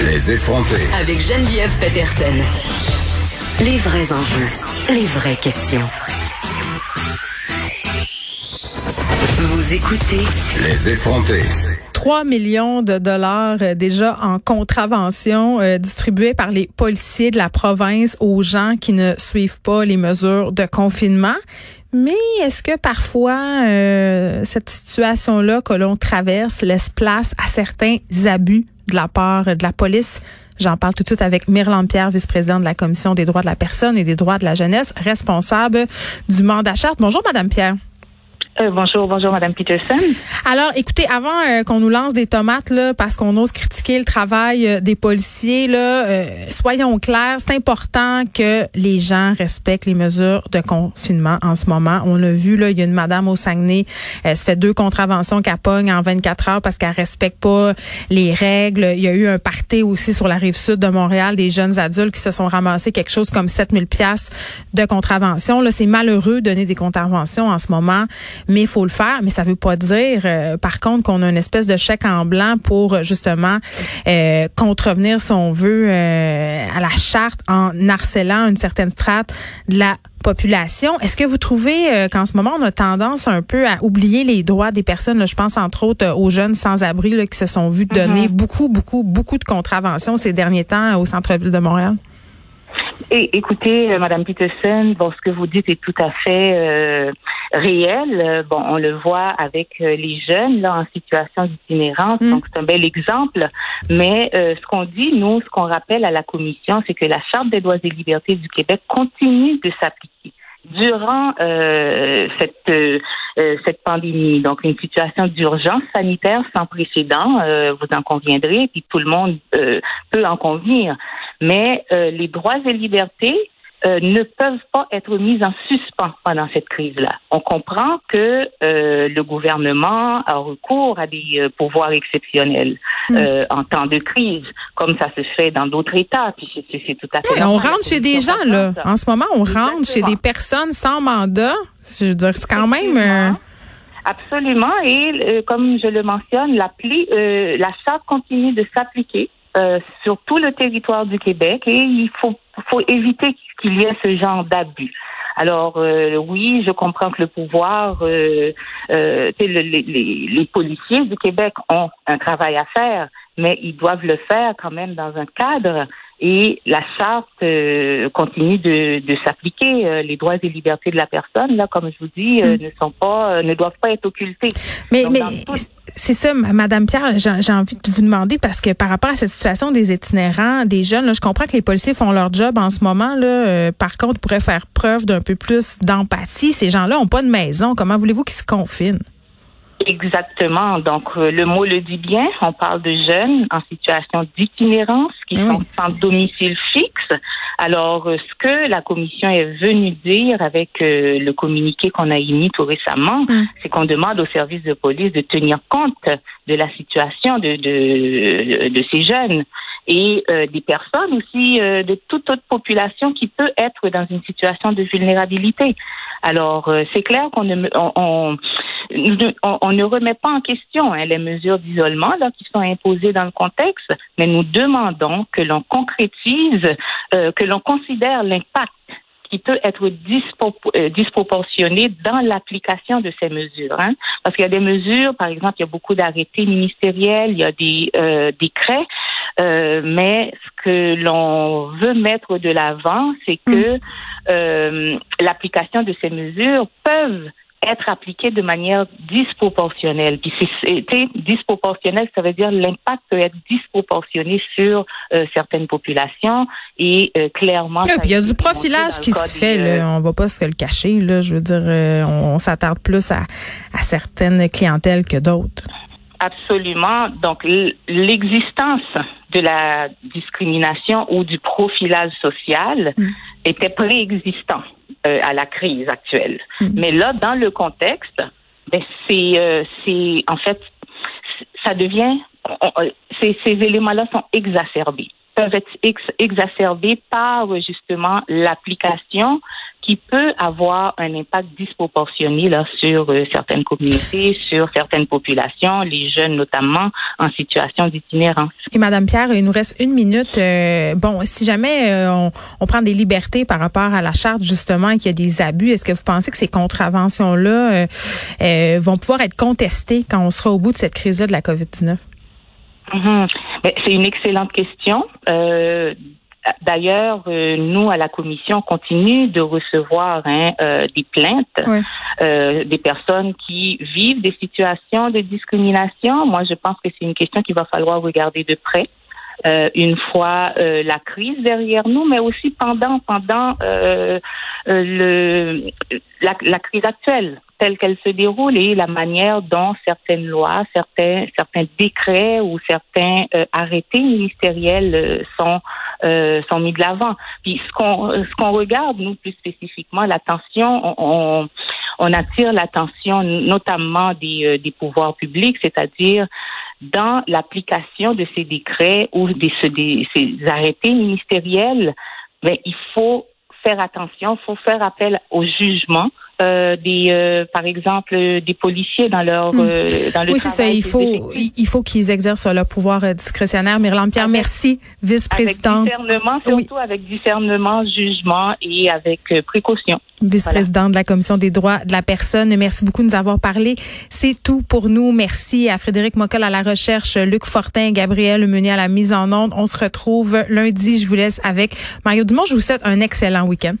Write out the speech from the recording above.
Les effronter. Avec Geneviève Peterson. Les vrais enjeux, les vraies questions. Vous écoutez Les effronter. 3 millions de dollars euh, déjà en contravention euh, distribués par les policiers de la province aux gens qui ne suivent pas les mesures de confinement. Mais est-ce que parfois euh, cette situation-là que l'on traverse laisse place à certains abus de la part de la police? J'en parle tout de suite avec Myrland Pierre, vice-présidente de la Commission des droits de la personne et des droits de la jeunesse, responsable du mandat charte. Bonjour, Madame Pierre. Euh, bonjour, bonjour, Madame Peterson. Alors, écoutez, avant euh, qu'on nous lance des tomates là, parce qu'on ose critiquer le travail euh, des policiers, là, soyons clairs, c'est important que les gens respectent les mesures de confinement en ce moment. On l'a vu là, il y a une madame au Saguenay, elle se fait deux contraventions qu'elle pogne en 24 heures parce qu'elle respecte pas les règles. Il y a eu un party aussi sur la rive sud de Montréal des jeunes adultes qui se sont ramassés quelque chose comme 7000 pièces de contravention. Là, c'est malheureux de donner des contraventions en ce moment mais il faut le faire. Mais ça veut pas dire, euh, par contre, qu'on a une espèce de chèque en blanc pour euh, justement euh, contrevenir, si on veut, euh, à la charte en harcelant une certaine strate de la population. Est-ce que vous trouvez qu'en ce moment, on a tendance un peu à oublier les droits des personnes? je pense entre autres aux jeunes sans-abri qui se sont vus donner mm-hmm. beaucoup, beaucoup, beaucoup de contraventions ces derniers temps au centre-ville de Montréal? Et, écoutez, Madame Peterson, bon, ce que vous dites est tout à fait réel. Euh, bon, on le voit avec euh, les jeunes là en situation d'itinérance, mm. donc c'est un bel exemple. Mais euh, ce qu'on dit, nous, ce qu'on rappelle à la commission, c'est que la Charte des droits et libertés du Québec continue de s'appliquer durant cette cette pandémie. Donc une situation d'urgence sanitaire sans précédent, vous en conviendrez, puis tout le monde peut en convenir. Mais les droits et libertés euh, ne peuvent pas être mises en suspens pendant cette crise-là. On comprend que euh, le gouvernement a recours à des euh, pouvoirs exceptionnels hmm. en temps de crise, comme ça se fait dans d'autres États. Puis c'est tout à fait. on rentre chez des gens là. En ce moment, on rentre chez des personnes sans mandat. Je veux dire, c'est quand même. Absolument. Et comme je le mentionne, l'appli, la charte continue de s'appliquer. Sur tout le territoire du Québec et il faut, faut éviter qu'il y ait ce genre d'abus. Alors euh, oui, je comprends que le pouvoir, euh, euh, les, policiers du Québec ont un travail à faire, mais ils doivent le faire quand même dans un cadre et la charte euh, continue de, de s'appliquer. Euh, les droits et libertés de la personne, là, comme je vous dis, euh, mm. ne sont pas, ne doivent pas être occultés. Mais, mais c'est ça, Madame Pierre, j'ai envie de vous demander parce que par rapport à cette situation des itinérants, des jeunes, là, je comprends que les policiers font leur job en ce moment. Là, par contre, pourraient faire preuve d'un peu plus d'empathie. Ces gens-là ont pas de maison. Comment voulez-vous qu'ils se confinent? Exactement. Donc, euh, le mot le dit bien. On parle de jeunes en situation d'itinérance qui sont sans domicile fixe. Alors, euh, ce que la commission est venue dire avec euh, le communiqué qu'on a émis tout récemment, hum. c'est qu'on demande aux services de police de tenir compte de la situation de, de, de ces jeunes et des personnes aussi de toute autre population qui peut être dans une situation de vulnérabilité. Alors, c'est clair qu'on ne, on, on, ne remet pas en question hein, les mesures d'isolement là qui sont imposées dans le contexte, mais nous demandons que l'on concrétise, euh, que l'on considère l'impact qui peut être euh, disproportionné dans l'application de ces mesures. Hein. Parce qu'il y a des mesures, par exemple, il y a beaucoup d'arrêtés ministériels, il y a des euh, décrets, mais ce que l'on veut mettre de l'avant, c'est que mm. l'application de ces mesures peuvent être appliqué de manière disproportionnelle. Puis c'est disproportionnel, ça veut dire l'impact peut être disproportionné sur euh, certaines populations et euh, clairement. il y a du profilage qui se fait. Là, on va pas se le cacher. Là, je veux dire, euh, on, s'attarde plus à, à certaines clientèles que d'autres. Absolument. Donc l'existence de la discrimination ou du profilage social mm. était préexistant. Euh, à la crise actuelle. Mm. Mais là, dans le contexte, ben, c'est, euh, c'est en fait, ça devient, ces, ces éléments-là sont exacerbés peuvent être exacerbés par justement l'application qui peut avoir un impact disproportionné là sur euh, certaines communautés, sur certaines populations, les jeunes notamment en situation d'itinérance. Et Madame Pierre, il nous reste une minute. Euh, bon, si jamais euh, on, on, prend des libertés par rapport à la charte justement et qu'il y a des abus, est-ce que vous pensez que ces contraventions là vont pouvoir être contestées quand on sera au bout de cette crise-là de la COVID-19? Mm-hmm. C'est une excellente question. Euh, D'ailleurs, euh, nous, à la commission, on continue de recevoir hein, euh, des plaintes euh, des personnes qui vivent des situations de discrimination. Moi, je pense que c'est une question qu'il va falloir regarder de près. une fois la crise derrière nous, mais aussi pendant pendant le la, la, crise actuelle telle qu'elle se déroule et la manière dont certaines lois, certains certains décrets ou certains arrêtés ministériels sont euh, sont mis de l'avant. Puis ce qu'on ce qu'on regarde nous plus spécifiquement l'attention, on, on attire l'attention notamment des, euh, des pouvoirs publics, c'est-à-dire dans l'application de ces décrets ou des, des ces arrêtés ministériels, mais ben, il faut faire attention, il faut faire appel au jugement euh, des, euh, par exemple, des policiers dans leur, hmm. euh, dans le oui, c'est ça. Il faut, il faut qu'ils exercent leur pouvoir discrétionnaire. Myrland Pierre, merci, vice-présidente. Avec discernement, surtout avec discernement, jugement et avec précaution. Vice-présidente de la Commission des droits de la personne. Merci beaucoup de nous avoir parlé. C'est tout pour nous. Merci à Frédéric Mockel à la recherche, Luc Fortin, Gabriel Meunier à la mise en onde. On se retrouve lundi. Je vous laisse avec Mario Dumont. Je vous souhaite un excellent week-end.